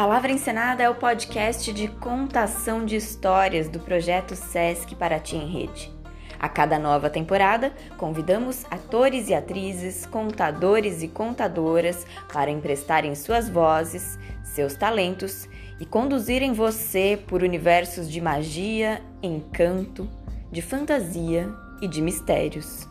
Palavra Encenada é o podcast de contação de histórias do projeto SESC Paraty em Rede. A cada nova temporada, convidamos atores e atrizes, contadores e contadoras para emprestarem suas vozes, seus talentos e conduzirem você por universos de magia, encanto, de fantasia e de mistérios.